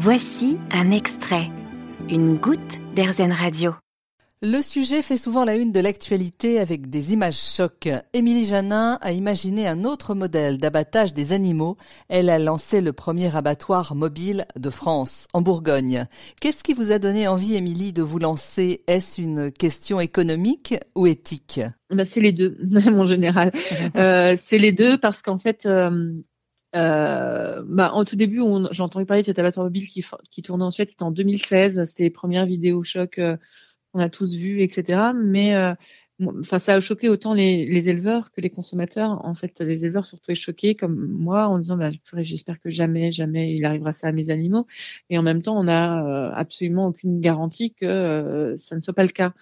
Voici un extrait, une goutte d'Airzen Radio. Le sujet fait souvent la une de l'actualité avec des images chocs. Émilie Janin a imaginé un autre modèle d'abattage des animaux. Elle a lancé le premier abattoir mobile de France, en Bourgogne. Qu'est-ce qui vous a donné envie, Émilie, de vous lancer? Est-ce une question économique ou éthique? Bah, C'est les deux, mon général. euh, c'est les deux parce qu'en fait, euh, euh, bah, en tout début, j'ai entendu parler de cet abattoir mobile qui, qui tournait en. C'était en 2016. C'était les premières vidéos chocs euh, qu'on a tous vues, etc. Mais euh, ça a choqué autant les, les, éleveurs que les consommateurs. En fait, les éleveurs surtout est choqués, comme moi, en disant bah, j'espère que jamais, jamais il arrivera ça à mes animaux. Et en même temps, on n'a euh, absolument aucune garantie que ça ne soit pas le cas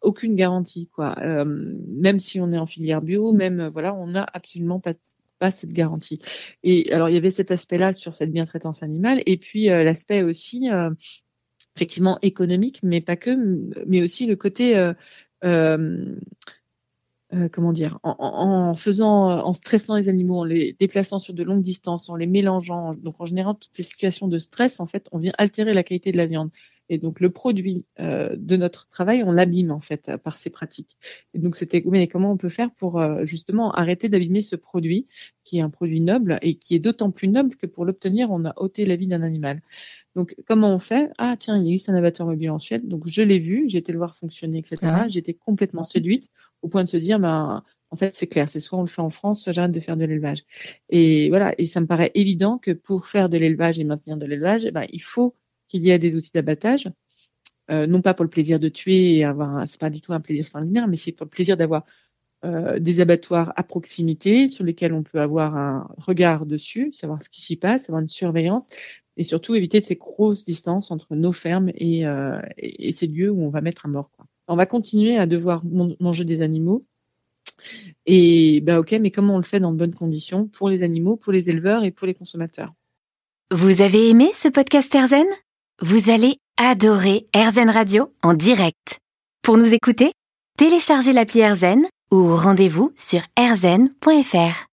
aucune garantie quoi euh, même si on est en filière bio même voilà on n'a absolument pas pas cette garantie. Et alors il y avait cet aspect-là sur cette bientraitance animale, et puis euh, l'aspect aussi euh, effectivement économique, mais pas que, mais aussi le côté euh, comment dire, en, faisant, en stressant les animaux, en les déplaçant sur de longues distances, en les mélangeant. Donc en général, toutes ces situations de stress, en fait, on vient altérer la qualité de la viande. Et donc le produit euh, de notre travail, on l'abîme en fait par ces pratiques. Et donc c'était mais comment on peut faire pour euh, justement arrêter d'abîmer ce produit qui est un produit noble et qui est d'autant plus noble que pour l'obtenir, on a ôté la vie d'un animal. Donc comment on fait? Ah tiens, il existe un abattoir mobile en Suède. Donc je l'ai vu, j'ai été le voir fonctionner, etc. Ah J'étais complètement séduite au point de se dire ben en fait, c'est clair, c'est soit on le fait en France, soit j'arrête de faire de l'élevage. Et voilà, et ça me paraît évident que pour faire de l'élevage et maintenir de l'élevage, eh ben, il faut qu'il y ait des outils d'abattage, euh, non pas pour le plaisir de tuer et avoir, c'est pas du tout un plaisir sanguinaire, mais c'est pour le plaisir d'avoir euh, des abattoirs à proximité sur lesquels on peut avoir un regard dessus, savoir ce qui s'y passe, avoir une surveillance et surtout éviter ces grosses distances entre nos fermes et, euh, ces lieux où on va mettre un mort. On va continuer à devoir manger des animaux. Et bah ok, mais comment on le fait dans de bonnes conditions pour les animaux, pour les éleveurs et pour les consommateurs? Vous avez aimé ce podcast Erzen vous allez adorer AirZen Radio en direct. Pour nous écouter, téléchargez l'appli AirZen ou rendez-vous sur airzen.fr.